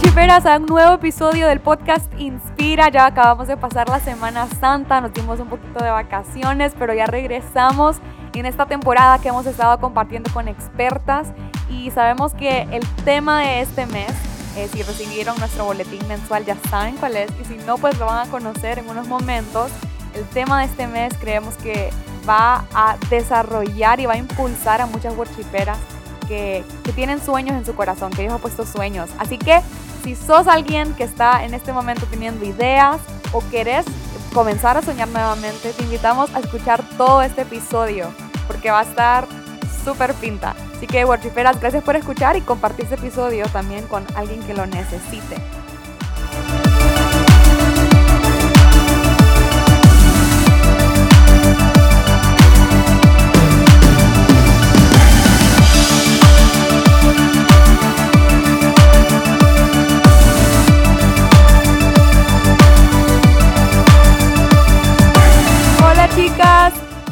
Worshiperas a un nuevo episodio del podcast Inspira. Ya acabamos de pasar la Semana Santa, nos dimos un poquito de vacaciones, pero ya regresamos en esta temporada que hemos estado compartiendo con expertas y sabemos que el tema de este mes, eh, si recibieron nuestro boletín mensual ya saben cuál es y si no pues lo van a conocer en unos momentos. El tema de este mes creemos que va a desarrollar y va a impulsar a muchas worshiperas que, tienen sueños en su corazón, que Dios ha puesto sueños. Así que si sos alguien que está en este momento teniendo ideas o querés comenzar a soñar nuevamente, te invitamos a escuchar todo este episodio porque va a estar súper pinta. Así que, worshiperas, gracias por escuchar y compartir este episodio también con alguien que lo necesite.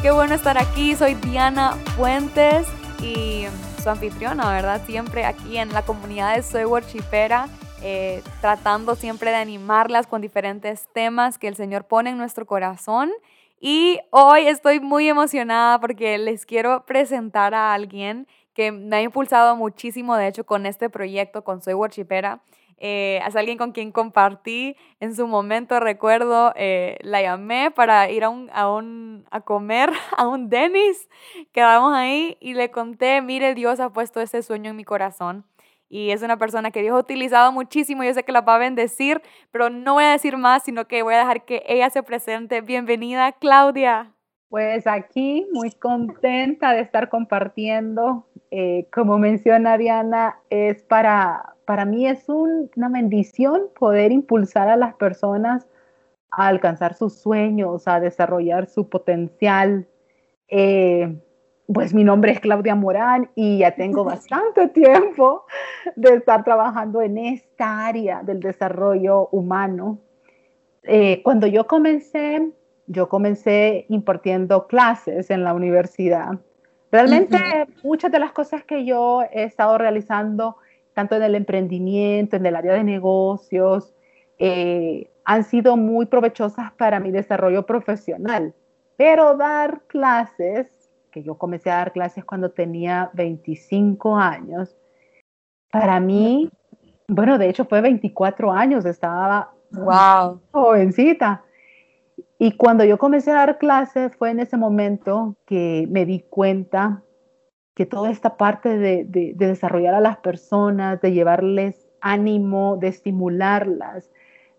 Qué bueno estar aquí. Soy Diana Fuentes y su anfitriona, ¿verdad? Siempre aquí en la comunidad de Soy Worshipera, eh, tratando siempre de animarlas con diferentes temas que el Señor pone en nuestro corazón. Y hoy estoy muy emocionada porque les quiero presentar a alguien que me ha impulsado muchísimo, de hecho, con este proyecto, con Soy Worshipera. Eh, es alguien con quien compartí en su momento, recuerdo, eh, la llamé para ir a, un, a, un, a comer a un Dennis, quedamos ahí y le conté, mire, Dios ha puesto ese sueño en mi corazón. Y es una persona que Dios ha utilizado muchísimo, yo sé que la va a bendecir, pero no voy a decir más, sino que voy a dejar que ella se presente. Bienvenida, Claudia. Pues aquí muy contenta de estar compartiendo. Eh, como menciona Diana, es para, para mí es una bendición poder impulsar a las personas a alcanzar sus sueños, a desarrollar su potencial. Eh, pues mi nombre es Claudia Morán y ya tengo bastante tiempo de estar trabajando en esta área del desarrollo humano. Eh, cuando yo comencé, yo comencé impartiendo clases en la universidad. Realmente muchas de las cosas que yo he estado realizando tanto en el emprendimiento, en el área de negocios, eh, han sido muy provechosas para mi desarrollo profesional. Pero dar clases, que yo comencé a dar clases cuando tenía 25 años, para mí, bueno, de hecho fue 24 años, estaba wow. jovencita. Y cuando yo comencé a dar clases fue en ese momento que me di cuenta que toda esta parte de, desarrollar a las personas, de llevarles ánimo, de estimularlas,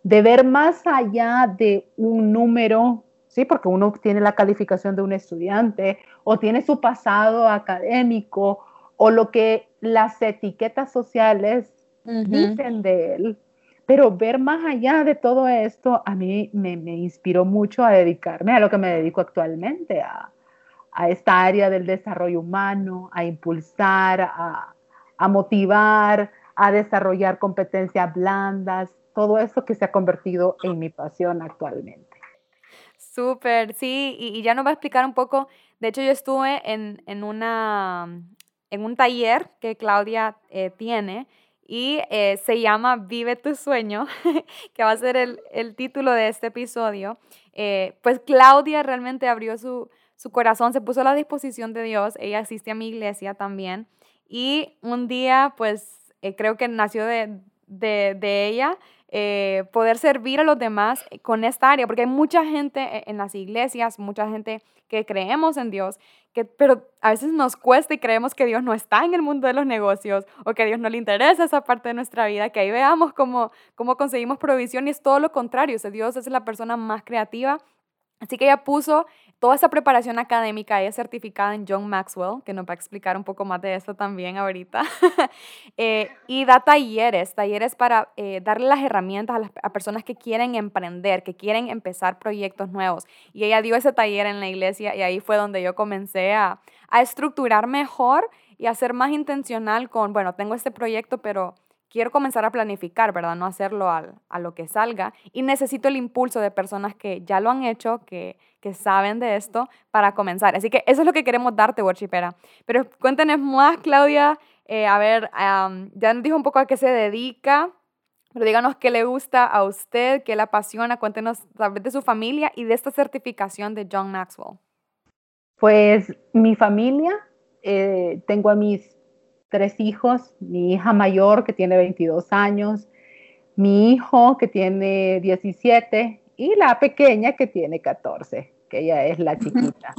de ver más allá de un número, sí, porque uno tiene la calificación de un estudiante o tiene su pasado académico o lo que las etiquetas sociales dicen de él, pero ver más allá de todo esto a mí me, me inspiró mucho a dedicarme a lo que me dedico actualmente, a, a esta área del desarrollo humano, a impulsar, a, a motivar, a desarrollar competencias blandas, todo eso que se ha convertido en mi pasión actualmente. Súper, sí, y, ya nos va a explicar un poco, de hecho yo estuve en, en una, en un taller que Claudia eh, tiene y eh, se llama Vive tu sueño, que va a ser el, el título de este episodio. Eh, pues Claudia realmente abrió su, su corazón se puso a la disposición de Dios, ella asiste a mi iglesia también y un día pues eh, creo que nació de, de, ella eh, poder servir a los demás con esta área, porque hay mucha gente e, en las iglesias, mucha gente que creemos en Dios, que, pero a veces nos cuesta y creemos que Dios no está en el mundo de los negocios o que Dios no le interesa esa parte de nuestra vida, que ahí veamos cómo, cómo conseguimos provisión y es todo lo contrario, o Dios es la persona más creativa. Así que ella puso toda esa preparación académica, es certificada en John Maxwell, que nos va a explicar un poco más de eso también ahorita, eh, y da talleres, talleres para eh, darle las herramientas a las a personas que quieren emprender, que quieren empezar proyectos nuevos. Y ella dio ese taller en la iglesia y ahí fue donde yo comencé a, a estructurar mejor y a ser más intencional con, bueno, tengo este proyecto, pero quiero comenzar a planificar, ¿verdad? No hacerlo a lo que salga. Y necesito el impulso de personas que ya lo han hecho, que, que saben de esto, para comenzar. Así que eso es lo que queremos darte, worshipera. Pero cuéntenos más, Claudia. Eh, a ver, ya nos dijo un poco a qué se dedica. Pero díganos qué le gusta a usted, qué le apasiona, cuéntenos tal de su familia y de esta certificación de John Maxwell. Pues mi familia, eh, tengo a mis tres hijos, mi hija mayor que tiene 22 años, mi hijo que tiene 17 y la pequeña que tiene 14, que ella es la chiquita.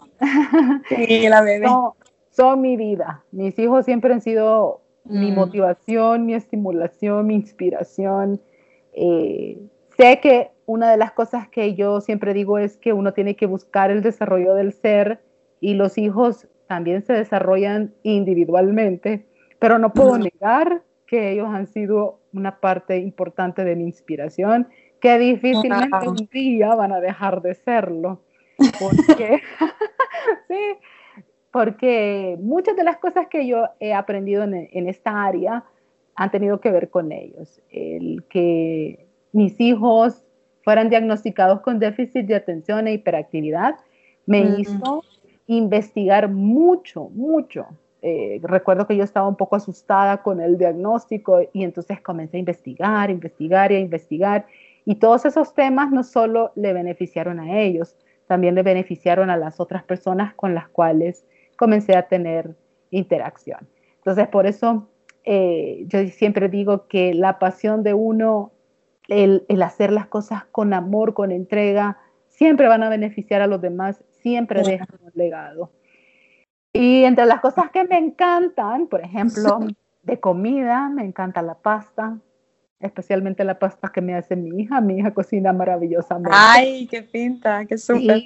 Sí, la bebé. Son, mi vida. Mis hijos siempre han sido mi mm. motivación, mi estimulación, mi inspiración. Eh, sé que una de las cosas que yo siempre digo es que uno tiene que buscar el desarrollo del ser y los hijos también se desarrollan individualmente, pero no puedo negar que ellos han sido una parte importante de mi inspiración, que difícilmente un día van a dejar de serlo. Porque, sí, porque muchas de las cosas que yo he aprendido en, en, esta área han tenido que ver con ellos. El que mis hijos fueran diagnosticados con déficit de atención e hiperactividad me hizo investigar mucho, mucho. Eh, recuerdo que yo estaba un poco asustada con el diagnóstico y entonces comencé a investigar, investigar y a investigar. Y todos esos temas no solo le beneficiaron a ellos, también le beneficiaron a las otras personas con las cuales comencé a tener interacción. Entonces, por eso eh, yo siempre digo que la pasión de uno, el, el, hacer las cosas con amor, con entrega, siempre van a beneficiar a los demás siempre dejan un legado. Y entre las cosas que me encantan, por ejemplo, de comida, me encanta la pasta, especialmente la pasta que me hace mi hija. Mi hija cocina maravillosamente. ¡Ay, qué pinta! ¡Qué súper!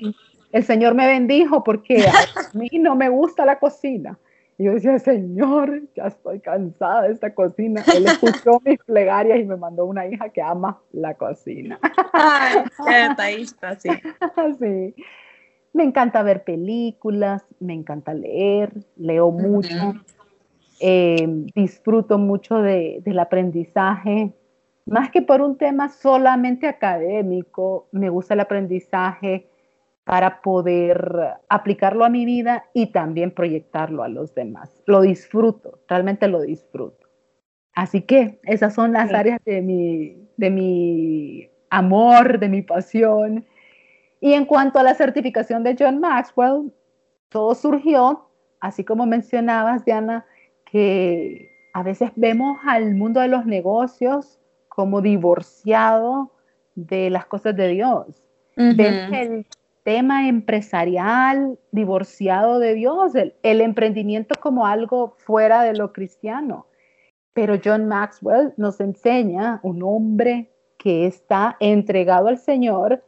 El Señor me bendijo porque a mí no me gusta la cocina. Y yo decía, Señor, ya estoy cansada de esta cocina. Él escuchó mis plegarias y me mandó una hija que ama la cocina. Ay, detallista, sí. sí. Me encanta ver películas, me encanta leer, leo mucho, eh, disfruto mucho del aprendizaje, más que por un tema solamente académico, me gusta el aprendizaje para poder aplicarlo a mi vida y también proyectarlo a los demás. Lo disfruto, realmente lo disfruto. Así que esas son las áreas de mi, de mi amor, de mi pasión y en cuanto a la certificación de John Maxwell, todo surgió, así como mencionabas, Diana, que a veces vemos al mundo de los negocios como divorciado de las cosas de Dios. Vemos el tema empresarial divorciado de Dios, el, el emprendimiento como algo fuera de lo cristiano. Pero John Maxwell nos enseña un hombre que está entregado al Señor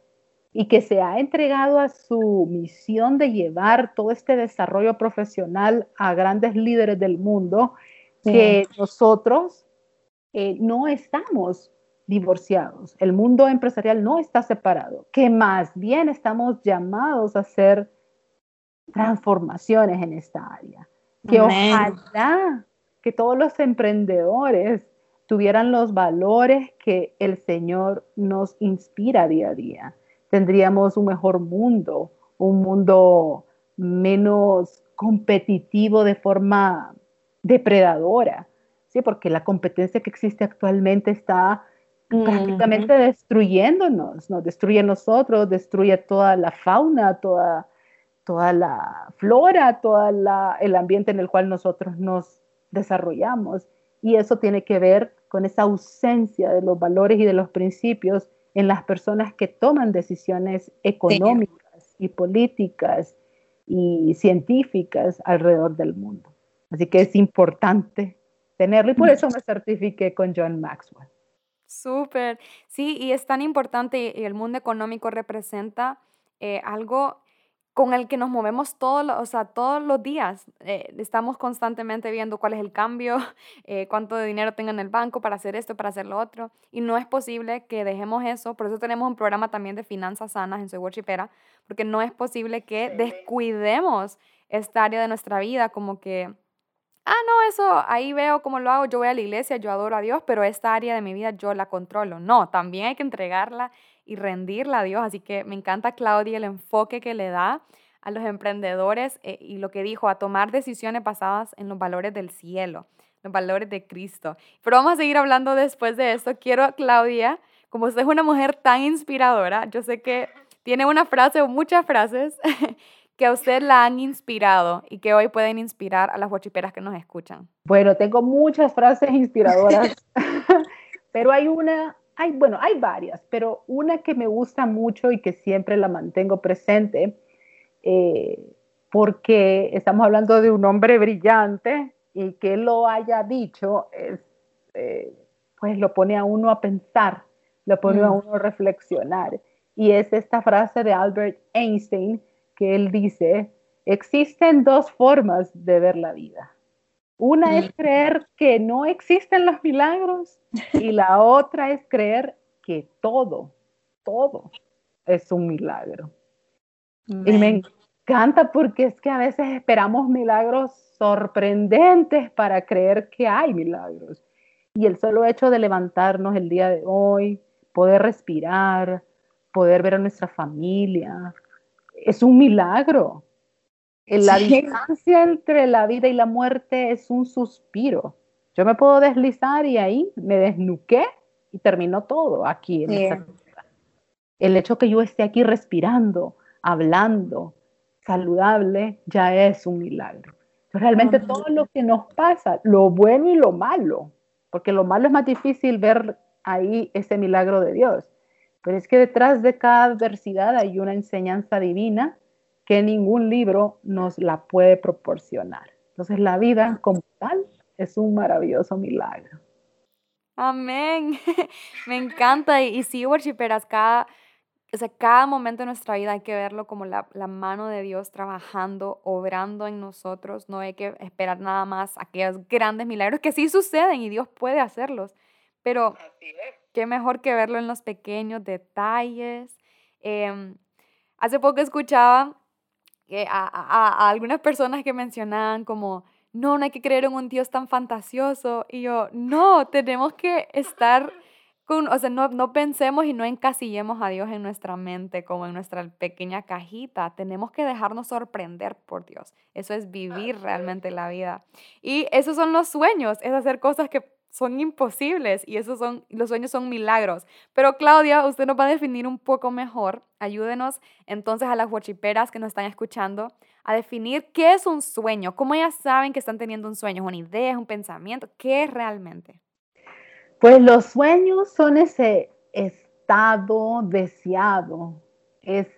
y que se ha entregado a su misión de llevar todo este desarrollo profesional a grandes líderes del mundo, que nosotros eh, no estamos divorciados, el mundo empresarial no está separado, que más bien estamos llamados a hacer transformaciones en esta área, que ojalá que todos los emprendedores tuvieran los valores que el Señor nos inspira día a día. Tendríamos un mejor mundo, un mundo menos competitivo de forma depredadora, ¿sí? porque la competencia que existe actualmente está prácticamente destruyéndonos, nos destruye a nosotros, destruye toda la fauna, toda, toda la flora, todo el ambiente en el cual nosotros nos desarrollamos. Y eso tiene que ver con esa ausencia de los valores y de los principios en las personas que toman decisiones económicas y políticas y científicas alrededor del mundo. Así que es importante tenerlo y por eso me certifiqué con John Maxwell. Súper, sí, y es tan importante y el mundo económico representa eh, algo con el que nos movemos todos, o sea, todos los días. Eh, estamos constantemente viendo cuál es el cambio, eh, cuánto de dinero tengo en el banco para hacer esto, para hacer lo otro. Y no es posible que dejemos eso. Por eso tenemos un programa también de finanzas sanas en Soy Worshipera, porque no es posible que descuidemos esta área de nuestra vida como que, ah, no, eso ahí veo cómo lo hago, yo voy a la iglesia, yo adoro a Dios, pero esta área de mi vida yo la controlo. No, también hay que entregarla y rendirla a Dios. Así que me encanta Claudia el enfoque que le da a los emprendedores eh, y lo que dijo, a tomar decisiones basadas en los valores del cielo. los valores de Cristo. Pero vamos a seguir hablando después de esto. Quiero, Claudia, como usted es una mujer tan inspiradora, yo sé que tiene una frase o muchas frases que a usted la han inspirado y que hoy pueden inspirar a las guachiperas que nos escuchan. Bueno, tengo muchas frases inspiradoras, pero hay una, hay, bueno, hay varias, pero una que me gusta mucho y que siempre la mantengo presente, eh, porque estamos hablando de un hombre brillante y que lo haya dicho, es, eh, pues lo pone a uno a pensar, lo pone a mm. uno a reflexionar. Y es esta frase de Albert Einstein que él dice, existen dos formas de ver la vida. Una es mm. creer que no existen los milagros y la otra es creer que todo, todo es un milagro. Y me encanta porque es que a veces esperamos milagros sorprendentes para creer que hay milagros. Y el solo hecho de levantarnos el día de hoy, poder respirar, poder ver a nuestra familia, es un milagro. La distancia entre la vida y la muerte es un suspiro. Yo me puedo deslizar y ahí me desnuqué y terminó todo aquí en El hecho que yo esté aquí respirando, hablando, saludable, ya es un milagro. Realmente todo lo que nos pasa, lo bueno y lo malo, porque lo malo es más difícil ver ahí ese milagro de Dios. Pero es que detrás de cada adversidad hay una enseñanza divina que ningún libro nos la puede proporcionar. Entonces la vida como tal es un maravilloso milagro. Amén. Me encanta. Y, sí, worshiperas, cada, o sea, cada momento de nuestra vida hay que verlo como la, la, mano de Dios trabajando, obrando en nosotros. No hay que esperar nada más aquellos grandes milagros que sí suceden y Dios puede hacerlos. Pero qué mejor que verlo en los pequeños detalles. Em, hace poco escuchaba a, algunas personas que mencionaban como, no, no hay que creer en un Dios tan fantasioso. Y yo, no, tenemos que estar con, o sea, no, no pensemos y no encasillemos a Dios en nuestra mente como en nuestra pequeña cajita. Tenemos que dejarnos sorprender por Dios. Eso es vivir realmente la vida. Y esos son los sueños, es hacer cosas que son imposibles y esos son, los sueños son milagros. Pero Claudia, usted nos va a definir un poco mejor. Ayúdenos entonces a las huachiperas que nos están escuchando a definir qué es un sueño, cómo ellas saben que están teniendo un sueño, es una idea, es un pensamiento, qué es realmente. Pues los sueños son ese estado deseado, es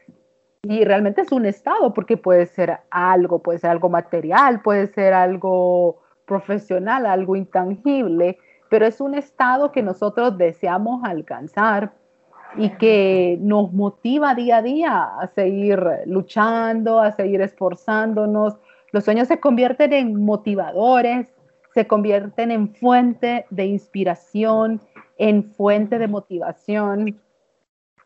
y realmente es un estado porque puede ser algo, puede ser algo material, puede ser algo profesional, algo intangible, pero es un estado que nosotros deseamos alcanzar y que nos motiva día a día a seguir luchando, a seguir esforzándonos. Los sueños se convierten en motivadores, se convierten en fuente de inspiración, en fuente de motivación,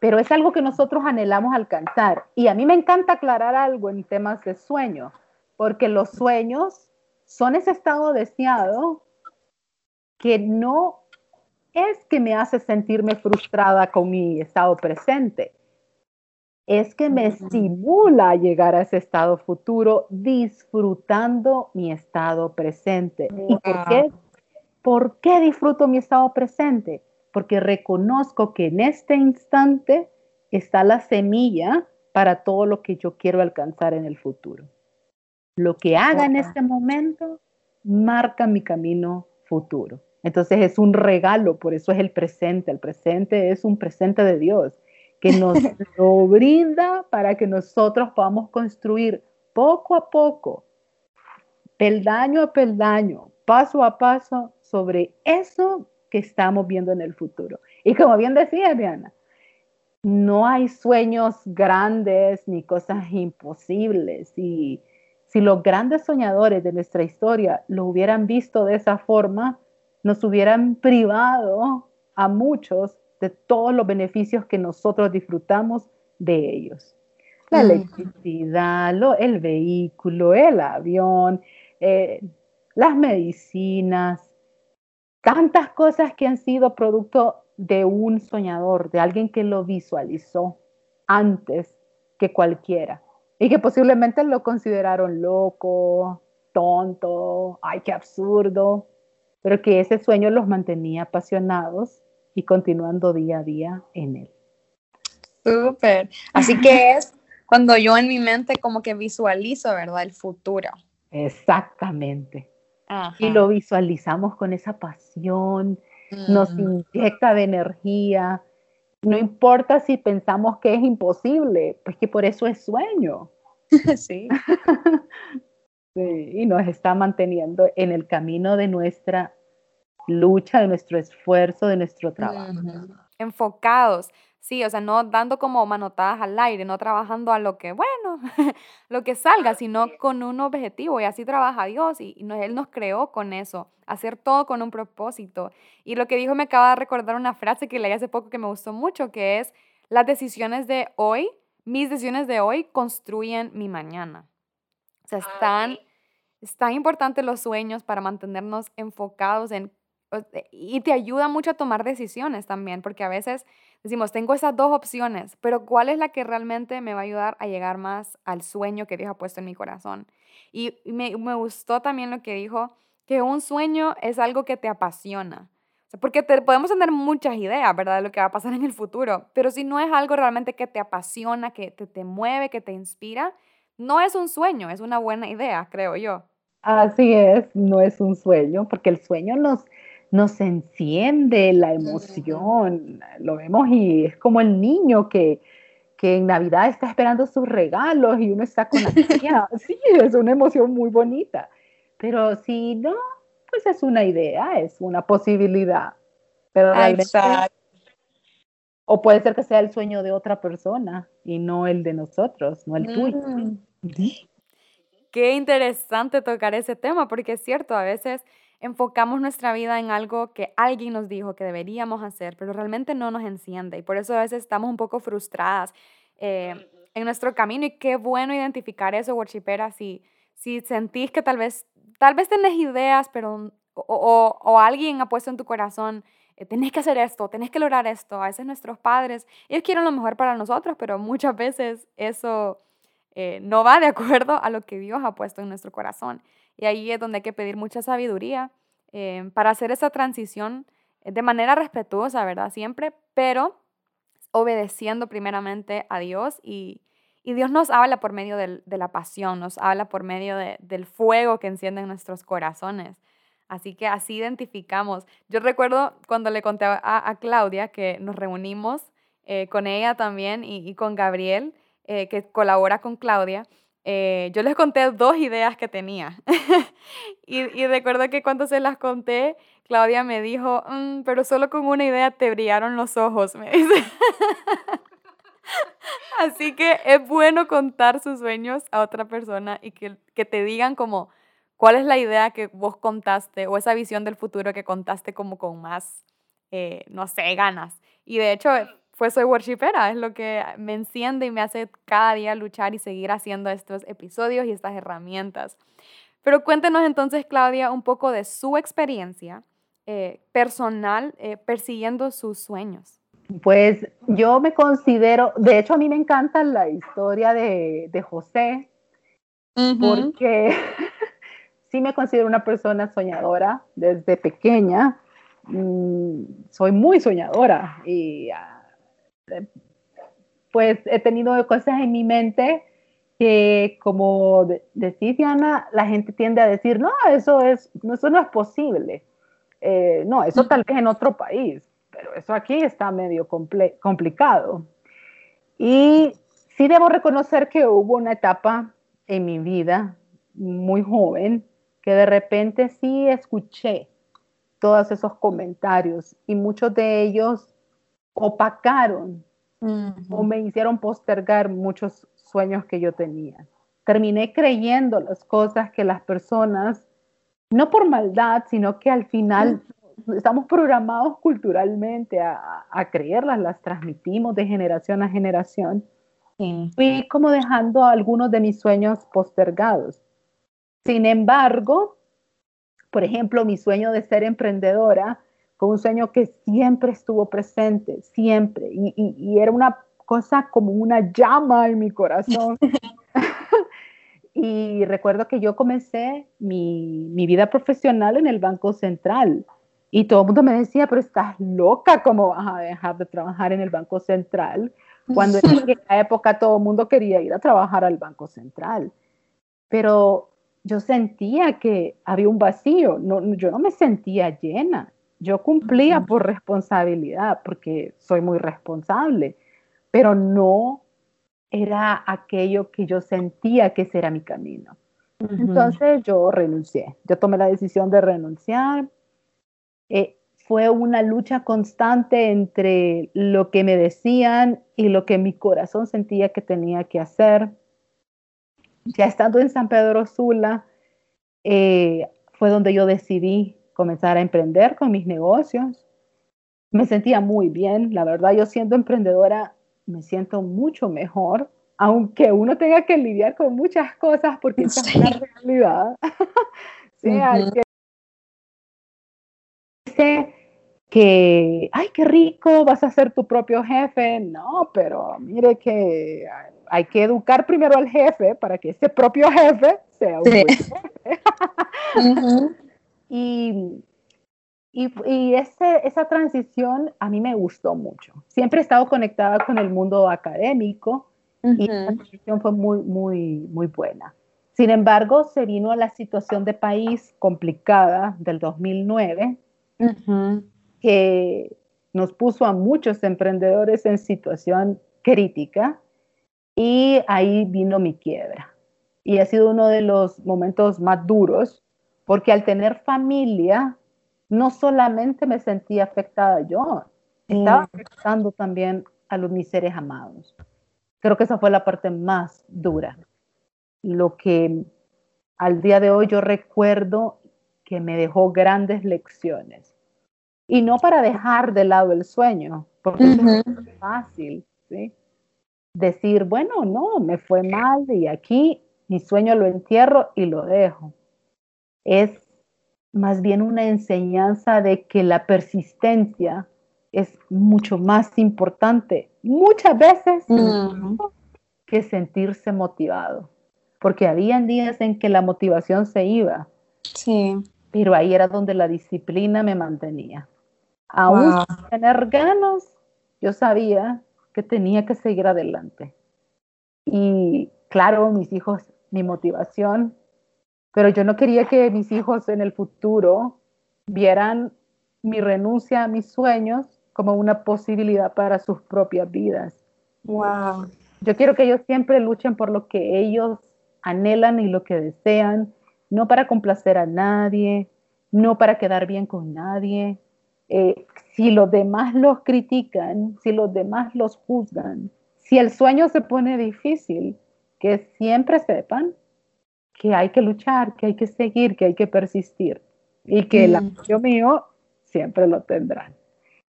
pero es algo que nosotros anhelamos alcanzar. Y a mí me encanta aclarar algo en temas de sueño, porque los sueños son ese estado deseado que no es que me hace sentirme frustrada con mi estado presente, es que me estimula llegar a ese estado futuro disfrutando mi estado presente. ¿Y por qué? ¿Por qué disfruto mi estado presente? Porque reconozco que en este instante está la semilla para todo lo que yo quiero alcanzar en el futuro. Lo que haga en este momento marca mi camino futuro. Entonces es un regalo, por eso es el presente. El presente es un presente de Dios que nos lo brinda para que nosotros podamos construir poco a poco, peldaño a peldaño, paso a paso sobre eso que estamos viendo en el futuro. Y como bien decía Diana, no hay sueños grandes ni cosas imposibles y si los grandes soñadores de nuestra historia lo hubieran visto de esa forma, nos hubieran privado a muchos de todos los beneficios que nosotros disfrutamos de ellos. La electricidad, el vehículo, el avión, eh, las medicinas, tantas cosas que han sido producto de un soñador, de alguien que lo visualizó antes que cualquiera y que posiblemente lo consideraron loco, tonto, ay, qué absurdo. pero que ese sueño los mantenía apasionados y continuando día a día en él. Súper. Así que es cuando yo en mi mente como que visualizo, ¿verdad? El futuro. Exactamente. Y lo visualizamos con esa pasión, nos inyecta de energía. No importa si pensamos que es imposible, pues que por eso es sueño. sí. sí. Y nos está manteniendo en el camino de nuestra lucha, de nuestro esfuerzo, de nuestro trabajo. Enfocados. Sí, o sea, no dando como manotadas al aire, no trabajando a lo que, bueno, lo que salga, sino con un objetivo. Y así trabaja Dios y, Él nos creó con eso, hacer todo con un propósito. Y lo que dijo me acaba de recordar una frase que leí hace poco que me gustó mucho, que es, las decisiones de hoy, mis decisiones de hoy construyen mi mañana. O sea, están, es tan importante los sueños para mantenernos enfocados en y te ayuda mucho a tomar decisiones también, porque a veces decimos, tengo esas dos opciones, pero ¿cuál es la que realmente me va a ayudar a llegar más al sueño que Dios ha puesto en mi corazón? Y me, me gustó también lo que dijo, que un sueño es algo que te apasiona. porque podemos tener muchas ideas, ¿verdad?, de lo que va a pasar en el futuro, pero si no es algo realmente que te apasiona, que te, te mueve, que te inspira, no es un sueño, es una buena idea, creo yo. Así es, no es un sueño, porque el sueño nos, nos enciende la emoción, lo vemos y es como el niño que, que en Navidad está esperando sus regalos y uno está con la tía. Sí, es una emoción muy bonita, pero si no, pues es una idea, es una posibilidad. Pero o puede ser que sea el sueño de otra persona y no el de nosotros, no el tuyo. Mm. Qué interesante tocar ese tema, porque es cierto, a veces enfocamos nuestra vida en algo que alguien nos dijo que deberíamos hacer, pero realmente no nos enciende y por eso a veces estamos un poco frustradas eh, en nuestro camino y qué bueno identificar eso, worshipera, si, si sentís que tal vez, tal vez tenés ideas, pero o, o, alguien ha puesto en tu corazón, eh, tenés que hacer esto, tenés que lograr esto. A veces nuestros padres, ellos quieren lo mejor para nosotros, pero muchas veces eso eh, no va de acuerdo a lo que Dios ha puesto en nuestro corazón. Y ahí es donde hay que pedir mucha sabiduría eh, para hacer esa transición eh, de manera respetuosa, ¿verdad? Siempre, pero obedeciendo primeramente a Dios y, Dios nos habla por medio de la pasión, nos habla por medio del fuego que enciende en nuestros corazones. Así que así identificamos. Yo recuerdo cuando le conté a, Claudia que nos reunimos eh, con ella también y, con Gabriel, que colabora con Claudia, eh, yo les conté dos ideas que tenía. y, recuerdo que cuando se las conté, Claudia me dijo, mm, pero solo con una idea te brillaron los ojos, me dice. Así que es bueno contar sus sueños a otra persona y que, que, te digan como cuál es la idea que vos contaste o esa visión del futuro que contaste como con más, eh, no sé, ganas. Y de hecho, fue Soy Worshipera, es lo que me enciende y me hace cada día luchar y seguir haciendo estos episodios y estas herramientas. Pero cuéntenos entonces, Claudia, un poco de su experiencia eh, personal eh, persiguiendo sus sueños. Pues yo me considero, de hecho a mí me encanta la historia de, de José, porque sí me considero una persona soñadora desde pequeña. Mm, soy muy soñadora y pues he tenido cosas en mi mente que, como decís, Diana, la gente tiende a decir, no, eso, es, eso no es posible. Eh, no, eso tal vez en otro país, pero eso aquí está medio complicado. Y sí debo reconocer que hubo una etapa en mi vida muy joven que de repente sí escuché todos esos comentarios y muchos de ellos opacaron o me hicieron postergar muchos sueños que yo tenía. Terminé creyendo las cosas que las personas, no por maldad, sino que al final estamos programados culturalmente a, a, creerlas, las transmitimos de generación a generación. Fui como dejando algunos de mis sueños postergados. Sin embargo, por ejemplo, mi sueño de ser emprendedora fue un sueño que siempre estuvo presente, siempre, y, era una cosa como una llama en mi corazón. y recuerdo que yo comencé mi, mi, vida profesional en el Banco Central. Y todo el mundo me decía, pero estás loca, ¿cómo vas a dejar de trabajar en el Banco Central? Cuando en aquella época todo el mundo quería ir a trabajar al Banco Central. Pero yo sentía que había un vacío, no, yo no me sentía llena. Yo cumplía por responsabilidad, porque soy muy responsable, pero no era aquello que yo sentía que ese era mi camino. Entonces yo renuncié, yo tomé la decisión de renunciar. Eh, fue una lucha constante entre lo que me decían y lo que mi corazón sentía que tenía que hacer. Ya estando en San Pedro Sula, eh, fue donde yo decidí comenzar a emprender con mis negocios. Me sentía muy bien, la verdad, yo siendo emprendedora me siento mucho mejor, aunque uno tenga que lidiar con muchas cosas porque esa es la realidad. sí, que, que, ay, qué rico, vas a ser tu propio jefe. No, pero mire que hay que educar primero al jefe para que ese propio jefe sea un buen jefe. Y y, y ese, esa transición a mí me gustó mucho. Siempre he estado conectada con el mundo académico y la transición fue muy, muy, muy buena. Sin embargo, se vino a la situación de país complicada del 2009, que nos puso a muchos emprendedores en situación crítica y ahí vino mi quiebra. Y ha sido uno de los momentos más duros, porque al tener familia, no solamente me sentía afectada yo, estaba mm. afectando también a los mis seres amados. Creo que esa fue la parte más dura. Lo que al día de hoy yo recuerdo que me dejó grandes lecciones. Y no para dejar de lado el sueño, porque es fácil, ¿sí? Decir, bueno, no, me fue mal y aquí mi sueño lo entierro y lo dejo. Es más bien una enseñanza de que la persistencia es mucho más importante, muchas veces, que sentirse motivado. Porque habían días en que la motivación se iba. Sí. Pero ahí era donde la disciplina me mantenía. Aún sin tener ganas, yo sabía que tenía que seguir adelante. Y claro, mis hijos, mi motivación pero yo no quería que mis hijos en el futuro vieran mi renuncia a mis sueños como una posibilidad para sus propias vidas. Wow. Yo quiero que ellos siempre luchen por lo que ellos anhelan y lo que desean, no para complacer a nadie, no para quedar bien con nadie. Eh, si los demás los critican, si los demás los juzgan, si el sueño se pone difícil, que siempre sepan que hay que luchar, que hay que seguir, que hay que persistir y que el apoyo mío siempre lo tendrán.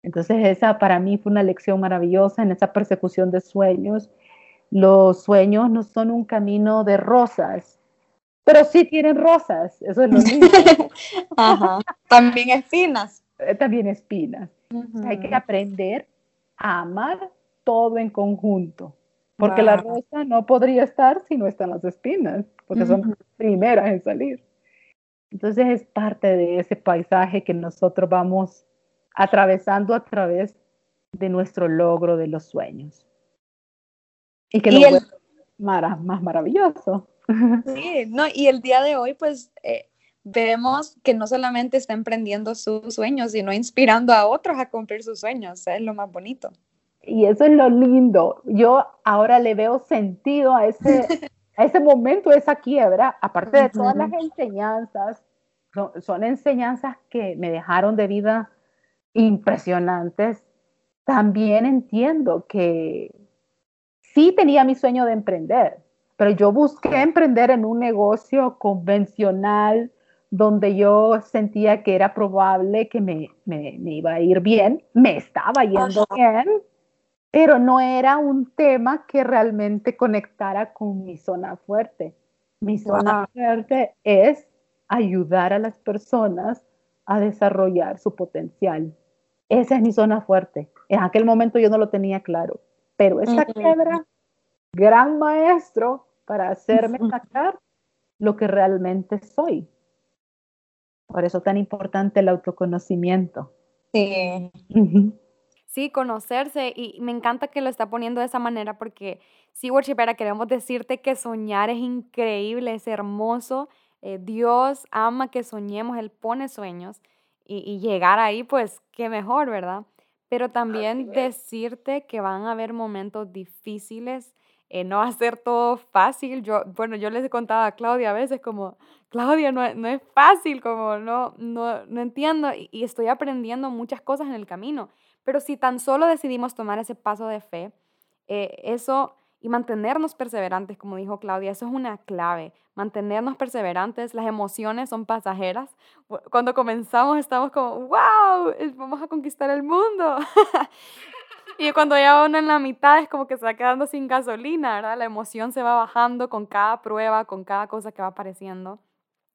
Entonces esa para mí fue una lección maravillosa en esa persecución de sueños. Los sueños no son un camino de rosas, pero sí tienen rosas, eso es lo mismo. Ajá. También espinas. Eh, también espinas. Hay que aprender a amar todo en conjunto, porque la rosa no podría estar si no están las espinas porque son las primeras en salir. Entonces es parte de ese paisaje que nosotros vamos atravesando a través de nuestro logro de los sueños. Y que lo más, más maravilloso. Sí, no, y el día de hoy pues eh, vemos que no solamente está emprendiendo sus sueños, sino inspirando a otros a cumplir sus sueños, es lo más bonito. Y eso es lo lindo. Yo ahora le veo sentido a ese, a ese momento, esa quiebra, aparte de todas las enseñanzas, son, enseñanzas que me dejaron de vida impresionantes, también entiendo que sí tenía mi sueño de emprender, pero yo busqué emprender en un negocio convencional donde yo sentía que era probable que me, me, iba a ir bien, me estaba yendo bien, pero no era un tema que realmente conectara con mi zona fuerte. Mi zona fuerte es ayudar a las personas a desarrollar su potencial. Esa es mi zona fuerte. En aquel momento yo no lo tenía claro, pero esa quiebra, gran maestro para hacerme sacar lo que realmente soy. Por eso tan importante el autoconocimiento. Sí. Sí, conocerse y me encanta que lo está poniendo de esa manera porque sí, worshipera, queremos decirte que soñar es increíble, es hermoso. Eh, Dios ama que soñemos, Él pone sueños y, llegar ahí, pues qué mejor, ¿verdad? Pero también decirte que van a haber momentos difíciles, eh, no va a ser todo fácil. Yo, bueno, yo les he contado a Claudia a veces como, Claudia, no, no es fácil, como no, no, no entiendo y, y estoy aprendiendo muchas cosas en el camino. Pero si tan solo decidimos tomar ese paso de fe, eh, eso y mantenernos perseverantes, como dijo Claudia, eso es una clave. Mantenernos perseverantes, las emociones son pasajeras. Cuando comenzamos estamos como, wow, vamos a conquistar el mundo. y cuando ya uno en la mitad es como que se va quedando sin gasolina, ¿verdad? La emoción se va bajando con cada prueba, con cada cosa que va apareciendo.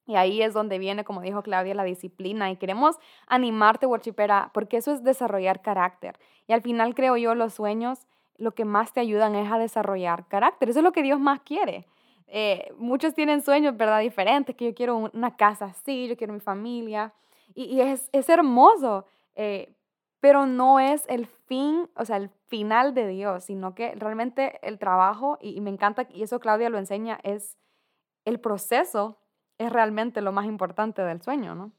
Y ahí es donde viene, como dijo Claudia, la disciplina. Y queremos animarte, worshipera, porque eso es desarrollar carácter. Y al final creo yo, los sueños lo que más te ayudan es a desarrollar carácter. Eso es lo que Dios más quiere. Eh, muchos tienen sueños, ¿verdad? Diferentes, que yo quiero una casa así, yo quiero mi familia. Y, es, es, hermoso, eh, pero no es el fin, o sea, el final de Dios, sino que realmente el trabajo, y, y me encanta, y eso Claudia lo enseña, es el proceso es realmente lo más importante del sueño, ¿no?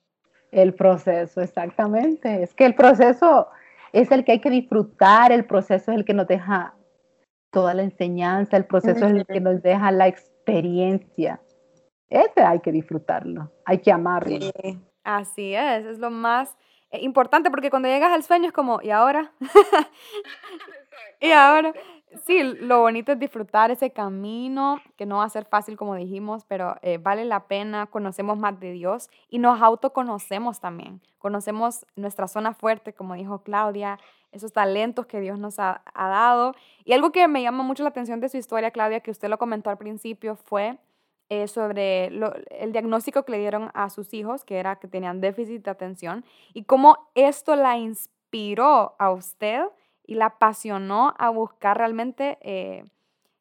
El proceso, exactamente. Es que el proceso es el que hay que disfrutar, el proceso es el que nos deja toda la enseñanza, el proceso es el que nos deja la experiencia. Ese hay que disfrutarlo, hay que amarlo. Así es, es lo más eh, importante porque cuando llegas al sueño es como, ¿y ahora? ¿Y ahora? Sí, lo bonito es disfrutar ese camino, que no va a ser fácil como dijimos, pero eh, vale la pena, conocemos más de Dios y nos autoconocemos también. Conocemos nuestra zona fuerte, como dijo Claudia, esos talentos que Dios nos ha, dado. Y algo que me llama mucho la atención de su historia, Claudia, que usted lo comentó al principio, fue eh, sobre el diagnóstico que le dieron a sus hijos, que era que tenían déficit de atención, y cómo esto la inspiró a usted y la apasionó a buscar realmente eh,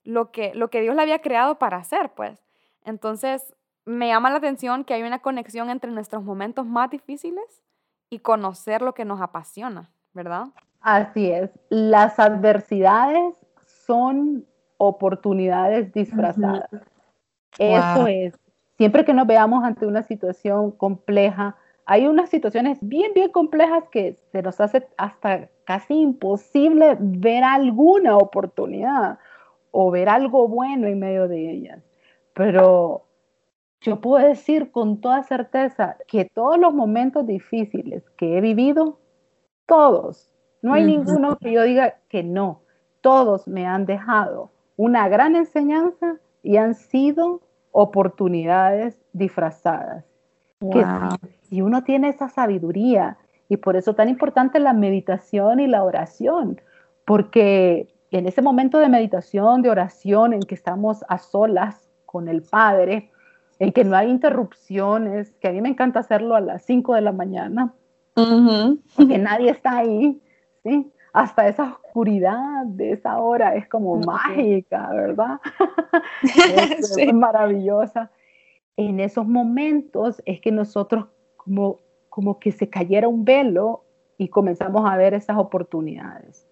lo, que, lo que Dios le había creado para hacer, pues. Entonces, me llama la atención que hay una conexión entre nuestros momentos más difíciles y conocer lo que nos apasiona, ¿verdad? Así es. Las adversidades son oportunidades disfrazadas. Eso es. Siempre que nos veamos ante una situación compleja, hay unas situaciones bien, bien complejas que se nos hace hasta casi imposible ver alguna oportunidad o ver algo bueno en medio de ellas. Pero yo puedo decir con toda certeza que todos los momentos difíciles que he vivido, todos, no hay ninguno que yo diga que no, todos me han dejado una gran enseñanza y han sido oportunidades disfrazadas. Que si uno tiene esa sabiduría, y por eso tan importante la meditación y la oración, porque en ese momento de meditación, de oración, en que estamos a solas con el Padre, en que no hay interrupciones, que a mí me encanta hacerlo a las 5 de la mañana, que nadie está ahí, ¿sí? Hasta esa oscuridad de esa hora es como mágica, ¿verdad? es maravillosa en esos momentos es que nosotros como, como que se cayera un velo y comenzamos a ver esas oportunidades.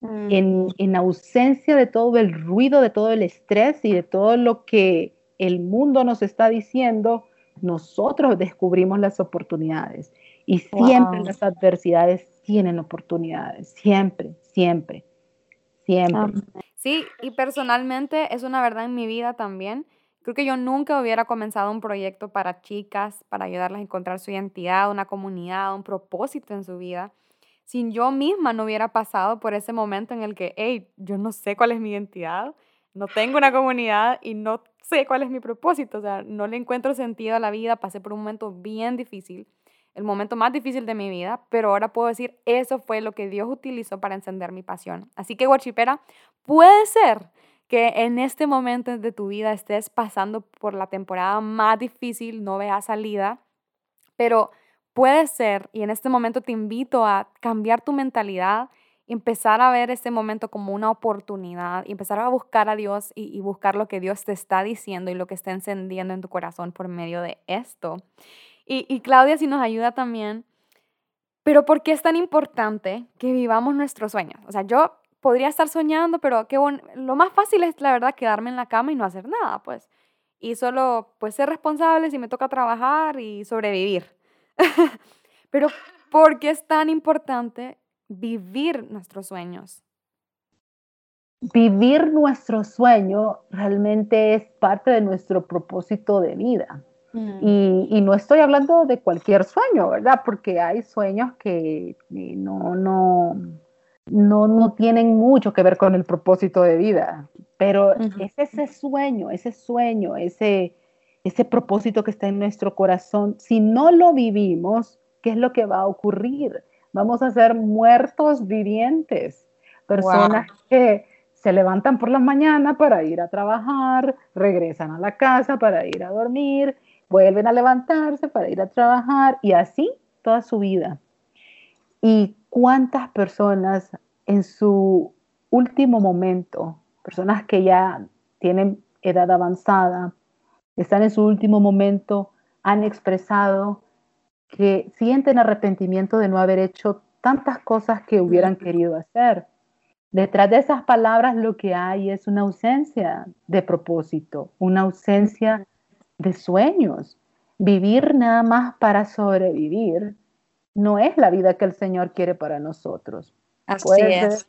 En, en, ausencia de todo el ruido, de todo el estrés y de todo lo que el mundo nos está diciendo, nosotros descubrimos las oportunidades. Y siempre las adversidades tienen oportunidades, siempre, siempre, siempre. Sí, y personalmente es una verdad en mi vida también Creo que yo nunca hubiera comenzado un proyecto para chicas, para ayudarlas a encontrar su identidad, una comunidad, un propósito en su vida, sin yo misma no hubiera pasado por ese momento en el que, hey, yo no sé cuál es mi identidad, no tengo una comunidad y no sé cuál es mi propósito, o sea, no le encuentro sentido a la vida, pasé por un momento bien difícil, el momento más difícil de mi vida, pero ahora puedo decir, eso fue lo que Dios utilizó para encender mi pasión. Así que, guachipera, puede ser que en este momento de tu vida estés pasando por la temporada más difícil, no veas salida, pero puede ser, y en este momento te invito a cambiar tu mentalidad empezar a ver este momento como una oportunidad empezar a buscar a Dios y, buscar lo que Dios te está diciendo y lo que está encendiendo en tu corazón por medio de esto. Y, y Claudia sí nos ayuda también. Pero ¿por qué es tan importante que vivamos nuestros sueños? O sea, yo podría estar soñando, pero qué lo más fácil es la verdad quedarme en la cama y no hacer nada, pues. Y solo pues ser responsable si me toca trabajar y sobrevivir. pero ¿por qué es tan importante vivir nuestros sueños. Vivir nuestro sueño realmente es parte de nuestro propósito de vida. Mm. Y, no estoy hablando de cualquier sueño, ¿verdad? Porque hay sueños que no, no, no, no tienen mucho que ver con el propósito de vida. Pero es ese sueño, ese sueño, ese, ese propósito que está en nuestro corazón. Si no lo vivimos, ¿qué es lo que va a ocurrir? vamos a ser muertos vivientes, personas que se levantan por la mañana para ir a trabajar, regresan a la casa para ir a dormir, vuelven a levantarse para ir a trabajar y así toda su vida. ¿Y cuántas personas en su último momento, personas que ya tienen edad avanzada, están en su último momento, han expresado que sienten arrepentimiento de no haber hecho tantas cosas que hubieran querido hacer. Detrás de esas palabras lo que hay es una ausencia de propósito, una ausencia de sueños. Vivir nada más para sobrevivir no es la vida que el Señor quiere para nosotros. Así puede es. Ser,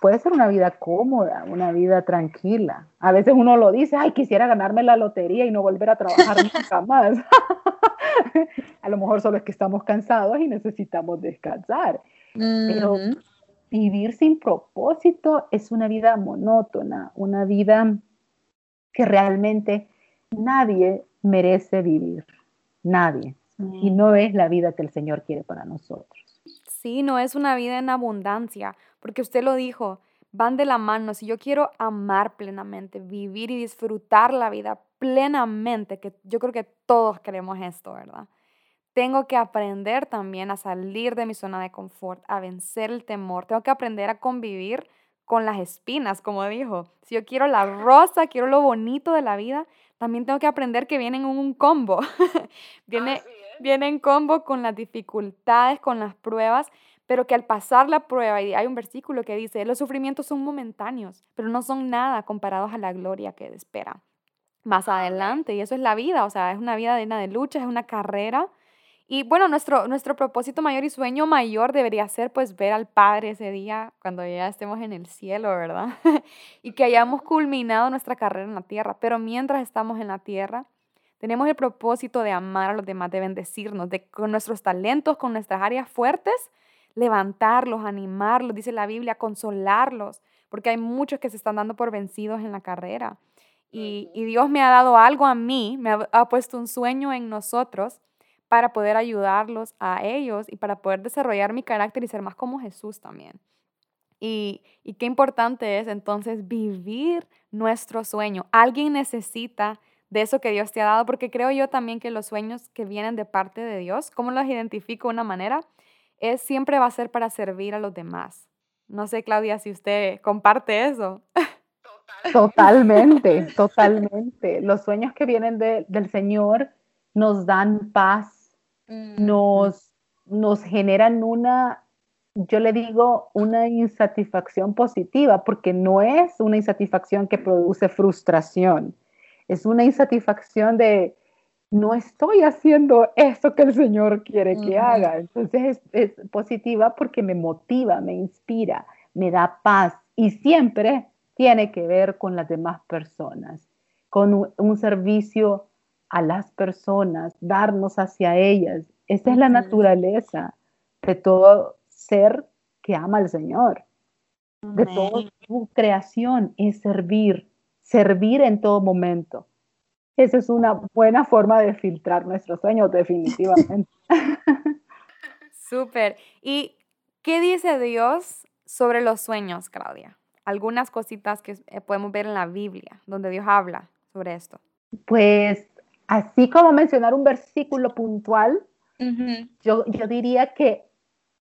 puede ser una vida cómoda, una vida tranquila. A veces uno lo dice, ay, quisiera ganarme la lotería y no volver a trabajar nunca más. a lo mejor solo es que estamos cansados y necesitamos descansar. Pero vivir sin propósito es una vida monótona, una vida que realmente nadie merece vivir. Nadie. Y no es la vida que el Señor quiere para nosotros. Sí, no es una vida en abundancia, porque usted lo dijo, van de la mano. Si yo quiero amar plenamente, vivir y disfrutar la vida plenamente, que yo creo que todos queremos esto, ¿verdad? Tengo que aprender también a salir de mi zona de confort, a vencer el temor. Tengo que aprender a convivir con las espinas, como dijo. Si yo quiero la rosa, quiero lo bonito de la vida, también tengo que aprender que vienen un combo. viene, viene en combo con las dificultades, con las pruebas, pero que al pasar la prueba, y hay un versículo que dice, los sufrimientos son momentáneos, pero no son nada comparados a la gloria que espera más adelante. Y eso es la vida, o sea, es una vida llena de luchas, es una carrera. Y bueno, nuestro, nuestro propósito mayor y sueño mayor debería ser pues ver al Padre ese día cuando ya estemos en el cielo, ¿verdad? y que hayamos culminado nuestra carrera en la tierra. Pero mientras estamos en la tierra, tenemos el propósito de amar a los demás, de bendecirnos, de con nuestros talentos, con nuestras áreas fuertes, levantarlos, animarlos, dice la Biblia, consolarlos, porque hay muchos que se están dando por vencidos en la carrera. Y, Dios me ha dado algo a mí, me ha, puesto un sueño en nosotros para poder ayudarlos a ellos y para poder desarrollar mi carácter y ser más como Jesús también. Y, y, qué importante es entonces vivir nuestro sueño. Alguien necesita de eso que Dios te ha dado, porque creo yo también que los sueños que vienen de parte de Dios, ¿cómo los identifico de una manera? Es siempre va a ser para servir a los demás. No sé, Claudia, si usted comparte eso. Totalmente, totalmente. Los sueños que vienen del Señor nos dan paz. Nos, nos generan una, yo le digo, una insatisfacción positiva, porque no es una insatisfacción que produce frustración, es una insatisfacción de, no estoy haciendo eso que el Señor quiere que haga. Entonces es, es, positiva porque me motiva, me inspira, me da paz y siempre tiene que ver con las demás personas, con un, servicio a las personas, darnos hacia ellas. Esa es la naturaleza de todo ser que ama al Señor, de toda su creación, es servir, servir en todo momento. Esa es una buena forma de filtrar nuestros sueños, definitivamente. Súper. ¿Y qué dice Dios sobre los sueños, Claudia? algunas cositas que eh, podemos ver en la Biblia, donde Dios habla sobre esto? Pues así como mencionar un versículo puntual, yo, yo diría que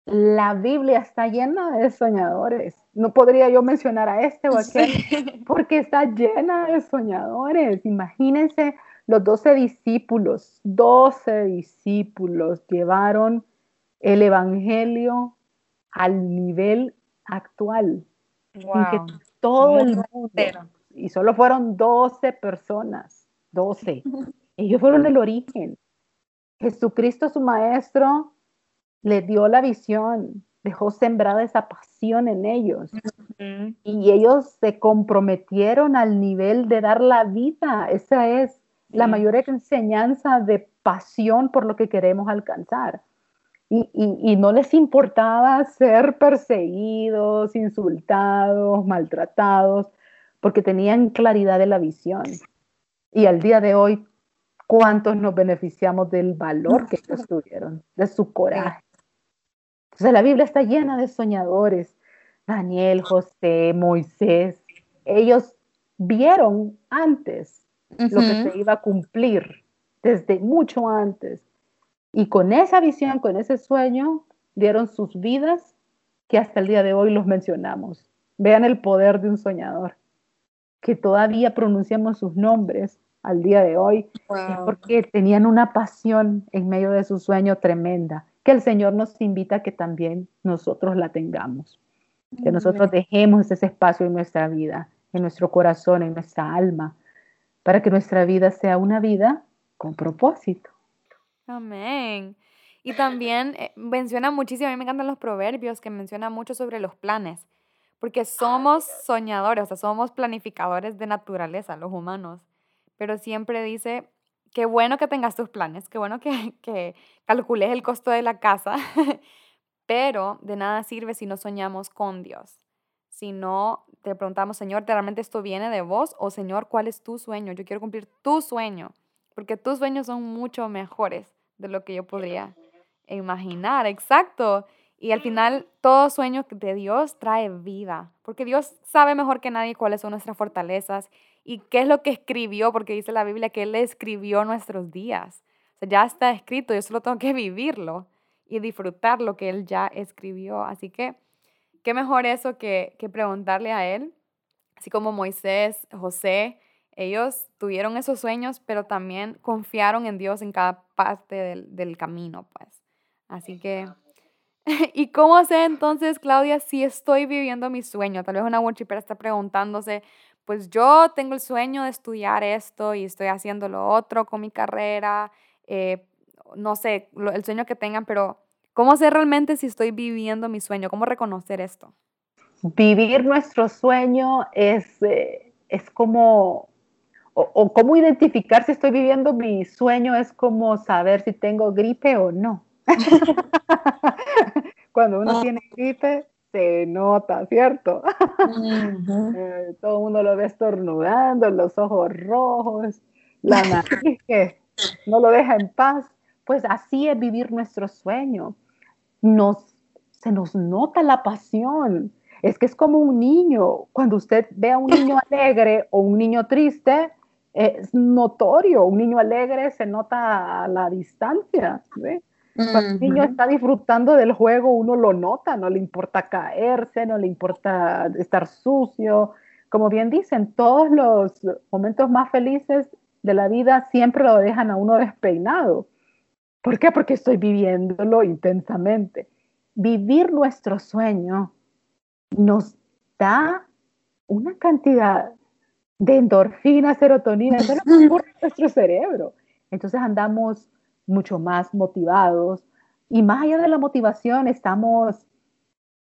la Biblia está llena de soñadores. No podría yo mencionar a este o aquel, porque está llena de soñadores. Imagínense los doce discípulos, doce discípulos llevaron el Evangelio al nivel actual. todo el mundo, y solo fueron doce personas, doce. Ellos fueron el origen. Jesucristo, su maestro, le dio la visión, dejó sembrada esa pasión en ellos. Y ellos se comprometieron al nivel de dar la vida. Esa es la mayor enseñanza de pasión por lo que queremos alcanzar. Y, y, no les importaba ser perseguidos, insultados, maltratados, porque tenían claridad de la visión. Y al día de hoy, ¿cuántos nos beneficiamos del valor que ellos tuvieron, de su coraje? Entonces la Biblia está llena de soñadores. Daniel, José, Moisés, ellos vieron antes lo que se iba a cumplir desde mucho antes. Y con esa visión, con ese sueño, dieron sus vidas que hasta el día de hoy los mencionamos. Vean el poder de un soñador, que todavía pronunciamos sus nombres al día de hoy, porque tenían una pasión en medio de su sueño tremenda que el Señor nos invita a que también nosotros la tengamos, que nosotros dejemos ese espacio en nuestra vida, en nuestro corazón, en nuestra alma, para que nuestra vida sea una vida con propósito. Amén. Y también eh, menciona muchísimo, a mí me encantan los proverbios que menciona mucho sobre los planes, porque somos soñadores, o sea, somos planificadores de naturaleza, los humanos, pero siempre dice, qué bueno que tengas tus planes, qué bueno que, que calcules el costo de la casa, pero de nada sirve si no soñamos con Dios. Si no te preguntamos, Señor, ¿realmente esto viene de vos? O Señor, ¿cuál es tu sueño? Yo quiero cumplir tu sueño, porque tus sueños son mucho mejores de lo que yo podría imaginar. Exacto. Y al final, todo sueño de Dios trae vida, porque Dios sabe mejor que nadie cuáles son nuestras fortalezas y qué es lo que escribió, porque dice la Biblia que Él escribió nuestros días. O sea, ya está escrito, yo solo tengo que vivirlo y disfrutar lo que Él ya escribió. Así que, qué mejor eso que, que preguntarle a Él, así como Moisés, José, ellos tuvieron esos sueños, pero también confiaron en Dios en cada parte del, del camino, pues. Así que, ¿y cómo sé entonces, Claudia, si estoy viviendo mi sueño? Tal vez una worshipera está preguntándose, pues yo tengo el sueño de estudiar esto y estoy haciendo lo otro con mi carrera, eh, no sé, el sueño que tengan, pero ¿cómo sé realmente si estoy viviendo mi sueño? ¿Cómo reconocer esto? Vivir nuestro sueño es, eh, es como, o, cómo identificar si estoy viviendo mi sueño es como saber si tengo gripe o no. Cuando uno ah. tiene gripe, se nota, ¿cierto? Eh, todo el mundo lo ve estornudando, los ojos rojos, la nariz que no lo deja en paz. Pues así es vivir nuestro sueño. Nos, se nos nota la pasión. Es que es como un niño. Cuando usted ve a un niño alegre o un niño triste, es notorio. Un niño alegre se nota a la distancia. ¿sí? Cuando el niño está disfrutando del juego, uno lo nota, no le importa caerse, no le importa estar sucio. Como bien dicen, todos los momentos más felices de la vida siempre lo dejan a uno despeinado. ¿Por qué? Porque estoy viviéndolo intensamente. Vivir nuestro sueño nos da una cantidad de endorfina, serotonina, eso es nuestro cerebro. Entonces andamos mucho más motivados y más allá de la motivación estamos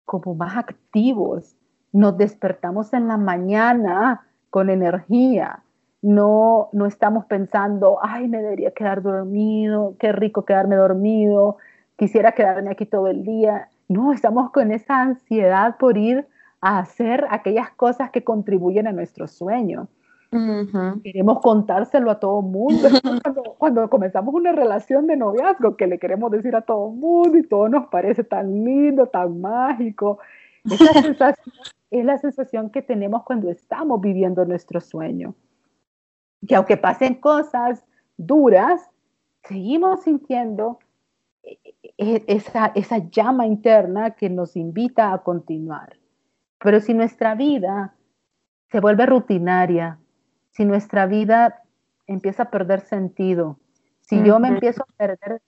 como más activos, nos despertamos en la mañana con energía, no, no estamos pensando, ay, me debería quedar dormido, qué rico quedarme dormido, quisiera quedarme aquí todo el día. No, estamos con esa ansiedad por ir a hacer aquellas cosas que contribuyen a nuestro sueño. Queremos contárselo a todo mundo. Cuando, comenzamos una relación de noviazgo, que le queremos decir a todo mundo y todo nos parece tan lindo, tan mágico. Esa sensación es la sensación que tenemos cuando estamos viviendo nuestro sueño. Que aunque pasen cosas duras, seguimos sintiendo e, esa, esa llama interna que nos invita a continuar. Pero si nuestra vida se vuelve rutinaria, si nuestra vida empieza a perder sentido, si yo me empiezo a perder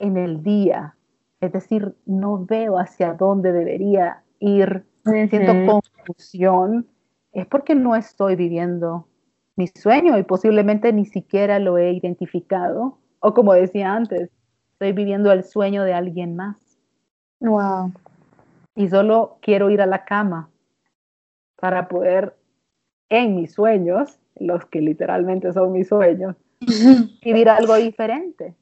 en el día, es decir, no veo hacia dónde debería ir, siento confusión, es porque no estoy viviendo mi sueño y posiblemente ni siquiera lo he identificado. O como decía antes, estoy viviendo el sueño de alguien más. Wow. Y solo quiero ir a la cama para poder, en mis sueños, los que literalmente son mis sueños, vivir algo diferente.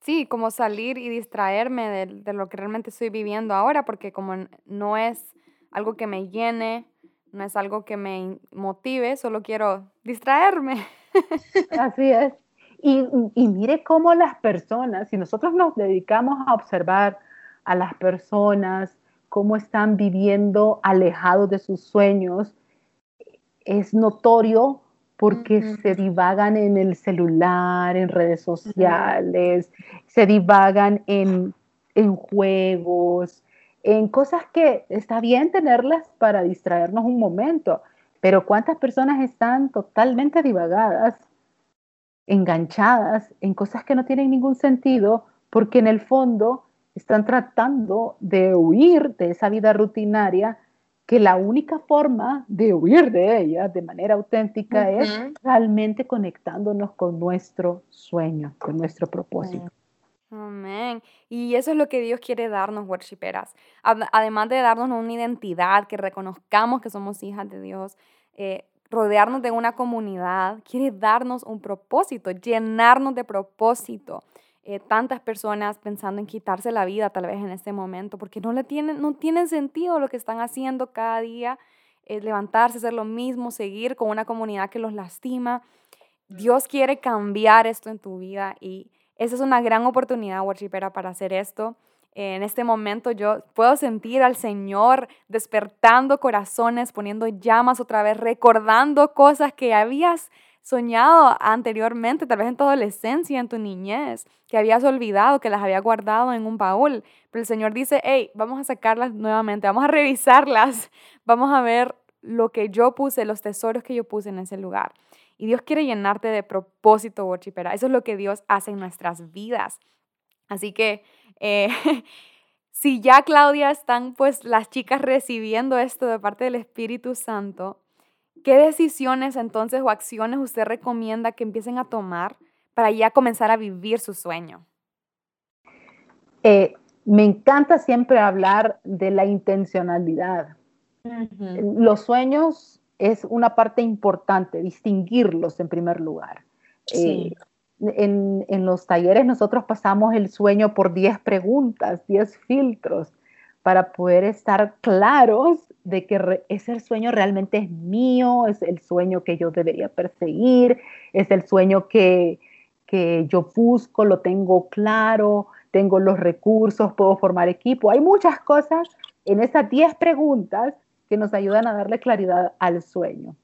Sí, como salir y distraerme de, de, lo que realmente estoy viviendo ahora, porque como no es algo que me llene, no es algo que me motive, solo quiero distraerme. Así es. Y, y, mire cómo las personas, si nosotros nos dedicamos a observar a las personas, cómo están viviendo alejados de sus sueños, es notorio porque se divagan en el celular, en redes sociales, se divagan en, en juegos, en cosas que está bien tenerlas para distraernos un momento, pero ¿cuántas personas están totalmente divagadas enganchadas en cosas que no tienen ningún sentido porque en el fondo están tratando de huir de esa vida rutinaria que la única forma de huir de ella de manera auténtica es realmente conectándonos con nuestro sueño, con nuestro propósito. Amén. Y eso es lo que Dios quiere darnos, worshiperas. Además de darnos una identidad, que reconozcamos que somos hijas de Dios, eh, rodearnos de una comunidad, quiere darnos un propósito, llenarnos de propósito. Eh, tantas personas pensando en quitarse la vida tal vez en este momento, porque no, le tienen, no tiene sentido lo que están haciendo cada día, es levantarse, hacer lo mismo, seguir con una comunidad que los lastima. Dios quiere cambiar esto en tu vida y esa es una gran oportunidad, worshipera, para hacer esto en este momento yo puedo sentir al Señor despertando corazones, poniendo llamas otra vez, recordando cosas que habías soñado anteriormente, tal vez en tu adolescencia, en tu niñez, que habías olvidado, que las había guardado en un baúl. Pero el Señor dice, hey, vamos a sacarlas nuevamente, vamos a revisarlas, vamos a ver lo que yo puse, los tesoros que yo puse en ese lugar. Y Dios quiere llenarte de propósito, worshipera. Eso es lo que Dios hace en nuestras vidas. Así que eh, si ya, Claudia, están pues las chicas recibiendo esto de parte del Espíritu Santo, ¿qué decisiones entonces o acciones usted recomienda que empiecen a tomar para ya comenzar a vivir su sueño? Eh, me encanta siempre hablar de la intencionalidad. Los sueños es una parte importante, distinguirlos en primer lugar. Sí. Eh, en, los talleres nosotros pasamos el sueño por 10 preguntas, 10 filtros, para poder estar claros de que ese sueño realmente es mío, es el sueño que yo debería perseguir, es el sueño que, que yo busco, lo tengo claro, tengo los recursos, puedo formar equipo. Hay muchas cosas en esas 10 preguntas que nos ayudan a darle claridad al sueño.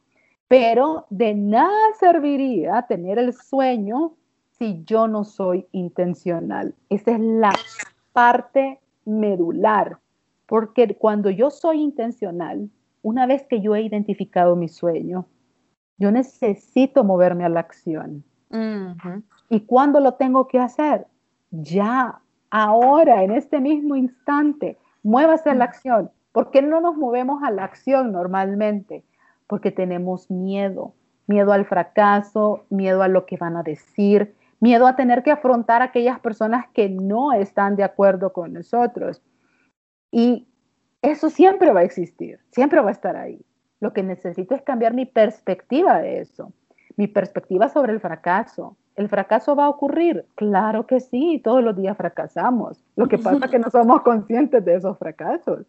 Pero de nada serviría tener el sueño si yo no soy intencional. Esa es la parte medular, porque cuando yo soy intencional, una vez que yo he identificado mi sueño, yo necesito moverme a la acción. ¿Y cuándo lo tengo que hacer? Ya, ahora, en este mismo instante, muévase a la acción. ¿Por qué no nos movemos a la acción normalmente? Porque tenemos miedo, miedo al fracaso, miedo a lo que van a decir, miedo a tener que afrontar a aquellas personas que no están de acuerdo con nosotros. Y eso siempre va a existir, siempre va a estar ahí. Lo que necesito es cambiar mi perspectiva de eso, mi perspectiva sobre el fracaso. ¿El fracaso va a ocurrir? Claro que sí, todos los días fracasamos. Lo que pasa es que no somos conscientes de esos fracasos.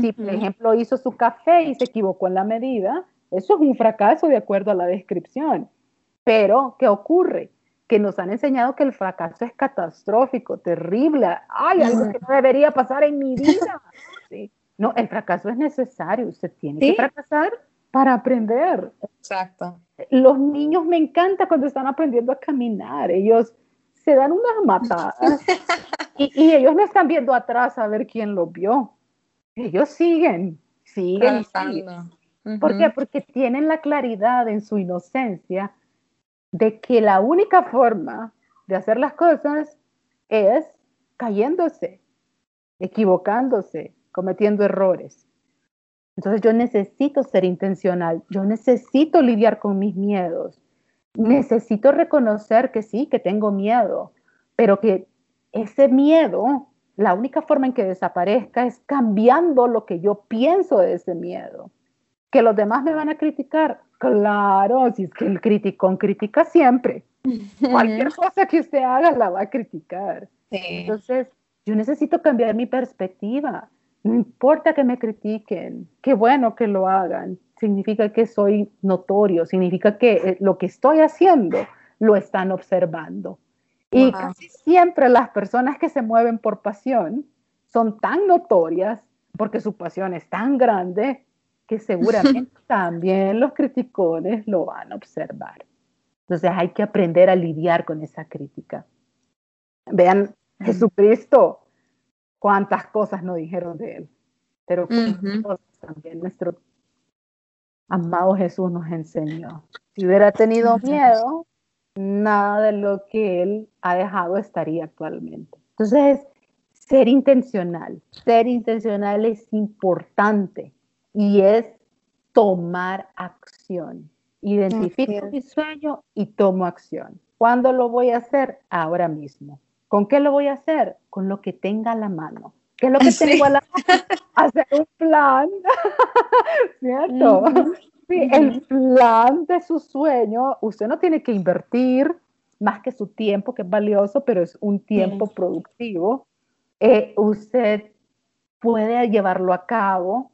Si, por ejemplo, hizo su café y se equivocó en la medida, eso es un fracaso de acuerdo a la descripción. Pero, ¿qué ocurre? Que nos han enseñado que el fracaso es catastrófico, terrible, ay, algo que no debería pasar en mi vida. No, el fracaso es necesario, usted tiene que fracasar para aprender. Exacto. Los niños me encanta cuando están aprendiendo a caminar, ellos se dan unas matadas. y, ellos no están viendo atrás a ver quién los vio. Ellos siguen, siguen. ¿Por qué? Porque tienen la claridad en su inocencia de que la única forma de hacer las cosas es cayéndose, equivocándose, cometiendo errores. Entonces yo necesito ser intencional, yo necesito lidiar con mis miedos, necesito reconocer que sí, que tengo miedo, pero que ese miedo, la única forma en que desaparezca es cambiando lo que yo pienso de ese miedo. Que los demás me van a criticar, claro, si es que el criticón critica siempre. Cualquier cosa que usted haga la va a criticar. Entonces, yo necesito cambiar mi perspectiva. No importa que me critiquen, qué bueno que lo hagan. Significa que soy notorio, significa que eh, lo que estoy haciendo lo están observando. Y casi siempre las personas que se mueven por pasión son tan notorias porque su pasión es tan grande que seguramente también los criticones lo van a observar. Entonces hay que aprender a lidiar con esa crítica. Vean, Jesucristo, cuántas cosas no dijeron de él, pero también nuestro amado Jesús nos enseñó. Si hubiera tenido miedo, nada de lo que él ha dejado estaría actualmente. Entonces, ser intencional, ser intencional es importante y es tomar acción. Identifico mi sueño y tomo acción. ¿Cuándo lo voy a hacer? Ahora mismo. ¿Con qué lo voy a hacer? Con lo que tenga a la mano. ¿Qué es lo que tengo a la mano? Hacer un plan, ¿cierto? sí, el plan de su sueño, usted no tiene que invertir más que su tiempo, que es valioso, pero es un tiempo productivo. Eh, usted puede llevarlo a cabo,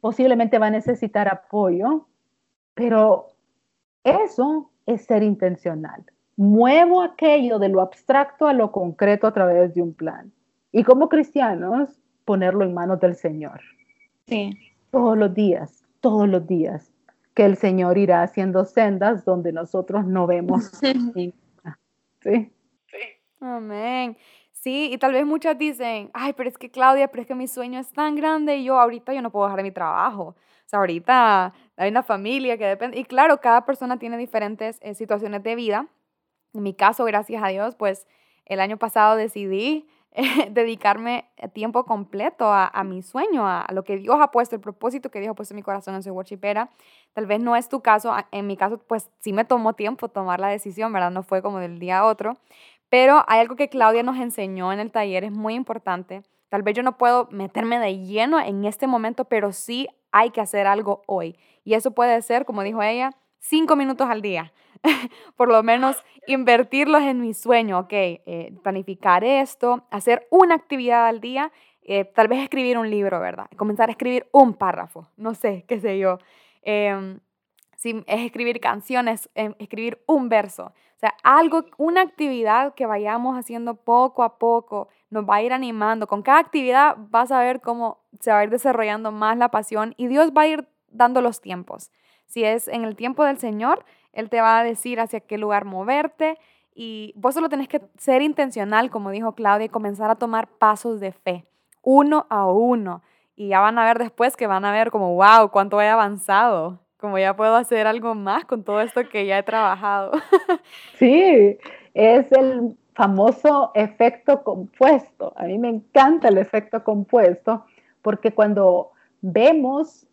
posiblemente va a necesitar apoyo, pero eso es ser intencional muevo aquello de lo abstracto a lo concreto a través de un plan. Y como cristianos, ponerlo en manos del Señor. Sí. Todos los días, todos los días, que el Señor irá haciendo sendas donde nosotros no vemos ¿Sí? Sí. Amén. Sí, y tal vez muchas dicen, ay, pero es que Claudia, pero es que mi sueño es tan grande y yo ahorita yo no puedo dejar mi trabajo. O sea, ahorita hay una familia que depende. Y claro, cada persona tiene diferentes eh, situaciones de vida en mi caso, gracias a Dios, pues el año pasado decidí dedicarme tiempo completo a, mi sueño, a, lo que Dios ha puesto, el propósito que Dios ha puesto en mi corazón en ser worshipera. Tal vez no es tu caso, en mi caso, pues sí me tomó tiempo tomar la decisión, ¿verdad? No fue como del día a otro. Pero hay algo que Claudia nos enseñó en el taller, es muy importante. Tal vez yo no puedo meterme de lleno en este momento, pero sí hay que hacer algo hoy. Y eso puede ser, como dijo ella, cinco minutos al día. por lo menos invertirlos en mi sueño, ok, eh, planificar esto, hacer una actividad al día, eh, tal vez escribir un libro, ¿verdad? Comenzar a escribir un párrafo, no sé, qué sé yo. Si es escribir canciones, em, escribir un verso. O sea, algo, una actividad que vayamos haciendo poco a poco, nos va a ir animando. Con cada actividad vas a ver cómo se va a ir desarrollando más la pasión y Dios va a ir dando los tiempos. Si es en el tiempo del Señor, él te va a decir hacia qué lugar moverte y vos solo tenés que ser intencional, como dijo Claudia, y comenzar a tomar pasos de fe, uno a uno. Y ya van a ver después que van a ver como, wow, cuánto he avanzado, como ya puedo hacer algo más con todo esto que ya he trabajado. Sí, es el famoso efecto compuesto. A mí me encanta el efecto compuesto porque cuando vemos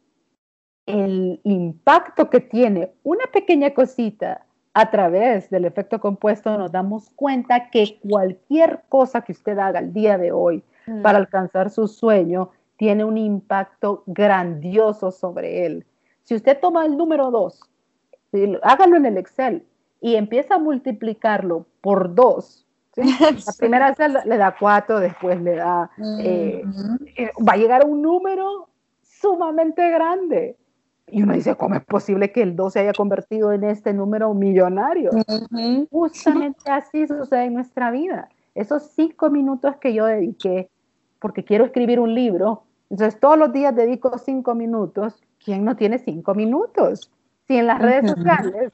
el impacto que tiene una pequeña cosita a través del efecto compuesto, nos damos cuenta que cualquier cosa que usted haga el día de hoy mm. para alcanzar su sueño tiene un impacto grandioso sobre él. Si usted toma el número 2, hágalo en el Excel y empieza a multiplicarlo por 2, la primera celda le da 4, después le da, eh, eh, va a llegar a un número sumamente grande. Y uno dice, ¿cómo es posible que el 2 se haya convertido en este número millonario? Justamente así sucede en nuestra vida. Esos cinco minutos que yo dediqué, porque quiero escribir un libro, entonces todos los días dedico cinco minutos. ¿Quién no tiene cinco minutos? Si en las redes sociales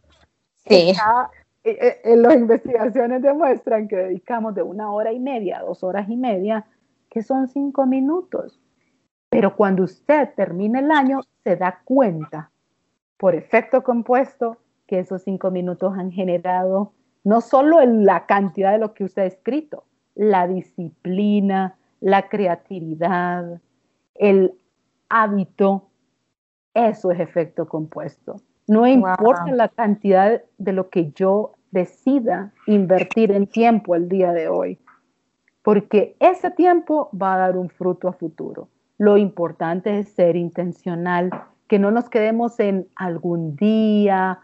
está eh, eh, las investigaciones demuestran que dedicamos de una hora y media dos horas y media, que son cinco minutos. Pero cuando usted termina el año, se da cuenta, por efecto compuesto, que esos cinco minutos han generado no solo la cantidad de lo que usted ha escrito, la disciplina, la creatividad, el hábito, eso es efecto compuesto. No importa la cantidad de lo que yo decida invertir en tiempo el día de hoy, porque ese tiempo va a dar un fruto a futuro. Lo importante es ser intencional, que no nos quedemos en algún día,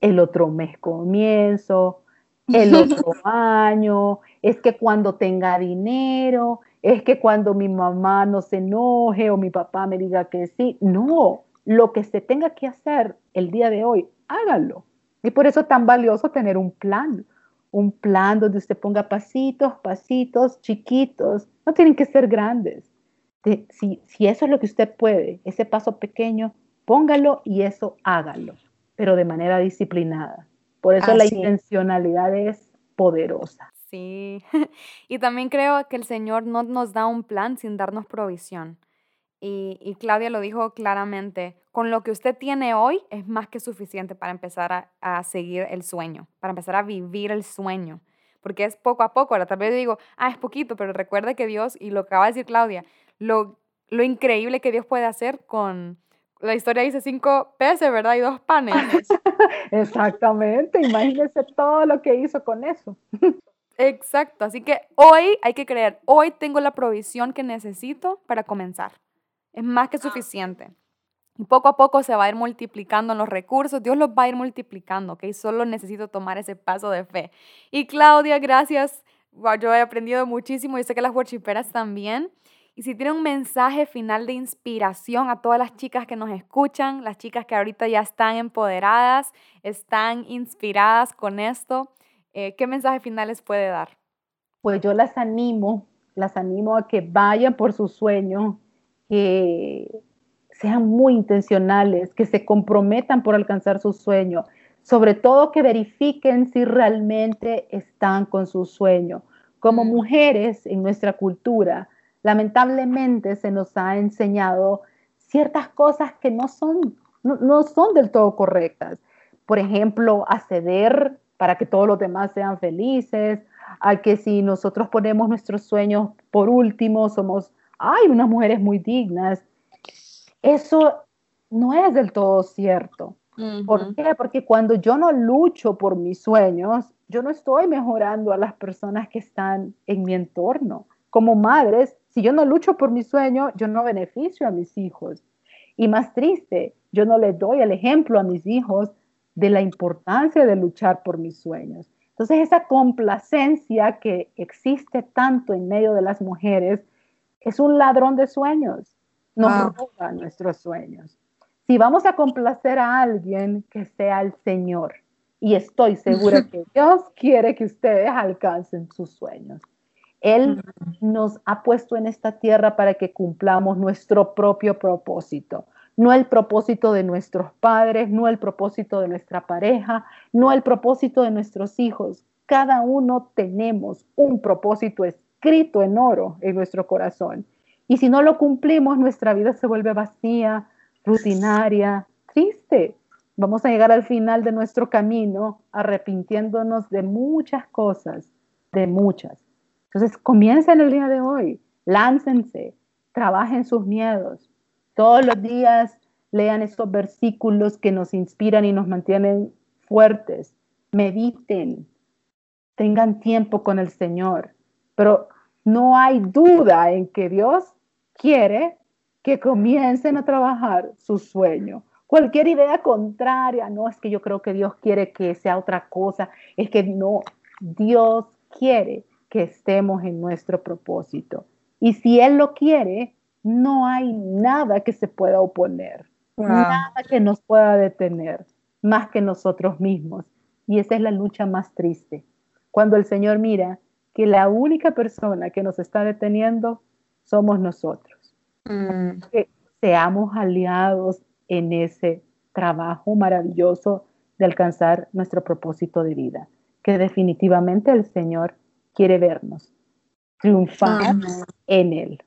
el otro mes comienzo, el otro año, es que cuando tenga dinero, es que cuando mi mamá no se enoje o mi papá me diga que sí. No, lo que se tenga que hacer el día de hoy, hágalo. Y por eso es tan valioso tener un plan, un plan donde usted ponga pasitos, pasitos chiquitos, no tienen que ser grandes. si, si eso es lo que usted puede, ese paso pequeño, póngalo y eso hágalo, pero de manera disciplinada. Por eso la intencionalidad es poderosa. Sí, y también creo que el Señor no nos da un plan sin darnos provisión. Y, Claudia lo dijo claramente, con lo que usted tiene hoy es más que suficiente para empezar a, seguir el sueño, para empezar a vivir el sueño, porque es poco a poco. Ahora tal vez digo, ah, es poquito, pero recuerde que Dios, y lo acaba de decir Claudia, lo, lo increíble que Dios puede hacer con, la historia dice cinco peces, ¿verdad? Y dos panes. Exactamente, imagínese todo lo que hizo con eso. Exacto, así que hoy hay que creer, hoy tengo la provisión que necesito para comenzar. Es más que suficiente. Y poco a poco se va a ir multiplicando los recursos, Dios los va a ir multiplicando, ¿ok? Solo necesito tomar ese paso de fe. Y Claudia, gracias. yo he aprendido muchísimo y sé que las worshiperas también. Y si tiene un mensaje final de inspiración a todas las chicas que nos escuchan, las chicas que ahorita ya están empoderadas, están inspiradas con esto, eh, ¿qué mensaje final les puede dar? Pues yo las animo, las animo a que vayan por su sueño, que sean muy intencionales, que se comprometan por alcanzar su sueño, sobre todo que verifiquen si realmente están con su sueño. Como mujeres en nuestra cultura, lamentablemente se nos ha enseñado ciertas cosas que no son, no, son del todo correctas. Por ejemplo, acceder para que todos los demás sean felices, a que si nosotros ponemos nuestros sueños por último, somos hay unas mujeres muy dignas. Eso no es del todo cierto. ¿Por qué? Porque cuando yo no lucho por mis sueños, yo no estoy mejorando a las personas que están en mi entorno. Como madres, si yo no lucho por mi sueño, yo no beneficio a mis hijos. Y más triste, yo no les doy el ejemplo a mis hijos de la importancia de luchar por mis sueños. Entonces, esa complacencia que existe tanto en medio de las mujeres es un ladrón de sueños, nos roba nuestros sueños. Si vamos a complacer a alguien, que sea el Señor. Y estoy segura que Dios quiere que ustedes alcancen sus sueños. Él nos ha puesto en esta tierra para que cumplamos nuestro propio propósito, no el propósito de nuestros padres, no el propósito de nuestra pareja, no el propósito de nuestros hijos. Cada uno tenemos un propósito escrito en oro en nuestro corazón. Y si no lo cumplimos, nuestra vida se vuelve vacía, rutinaria, triste. Vamos a llegar al final de nuestro camino arrepintiéndonos de muchas cosas, de muchas. Entonces, comiencen el día de hoy, láncense, trabajen sus miedos. Todos los días lean esos versículos que nos inspiran y nos mantienen fuertes. Mediten, tengan tiempo con el Señor. Pero no hay duda en que Dios quiere que comiencen a trabajar su sueño. Cualquier idea contraria, no es que yo creo que Dios quiere que sea otra cosa, es que no, Dios quiere que estemos en nuestro propósito. Y si Él lo quiere, no hay nada que se pueda oponer, nada que nos pueda detener, más que nosotros mismos. Y esa es la lucha más triste. Cuando el Señor mira que la única persona que nos está deteniendo somos nosotros. Mm. Que seamos aliados en ese trabajo maravilloso de alcanzar nuestro propósito de vida, que definitivamente el Señor quiere vernos triunfar en Él.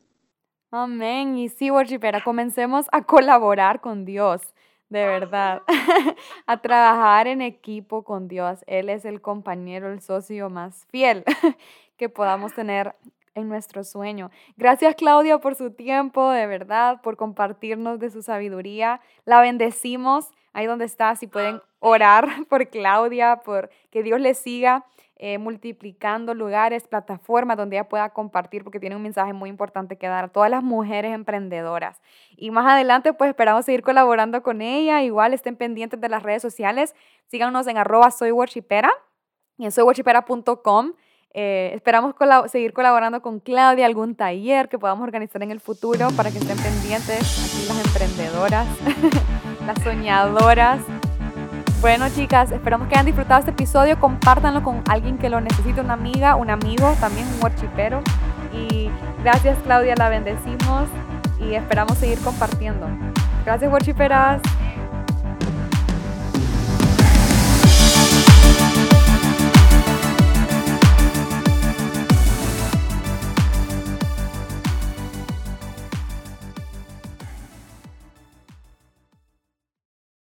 Amén. Y sí, worshipera, comencemos a colaborar con Dios, de verdad, a trabajar en equipo con Dios. Él es el compañero, el socio más fiel que podamos tener en nuestro sueño. Gracias Claudia por su tiempo, de verdad, por compartirnos de su sabiduría. La bendecimos ahí donde está, si pueden orar por Claudia, por que Dios le siga eh, multiplicando lugares, plataformas donde ella pueda compartir, porque tiene un mensaje muy importante que dar a todas las mujeres emprendedoras. Y más adelante, pues esperamos seguir colaborando con ella. Igual estén pendientes de las redes sociales. Síganos en arroba soyworshipera y en soyworshipera.com. Eh, esperamos seguir colaborando con Claudia, algún taller que podamos organizar en el futuro para que estén pendientes aquí las emprendedoras, las soñadoras. Bueno, chicas, esperamos que hayan disfrutado este episodio. Compártanlo con alguien que lo necesite, una amiga, un amigo, también un worshipero. Y gracias, Claudia, la bendecimos y esperamos seguir compartiendo. Gracias, worshiperas.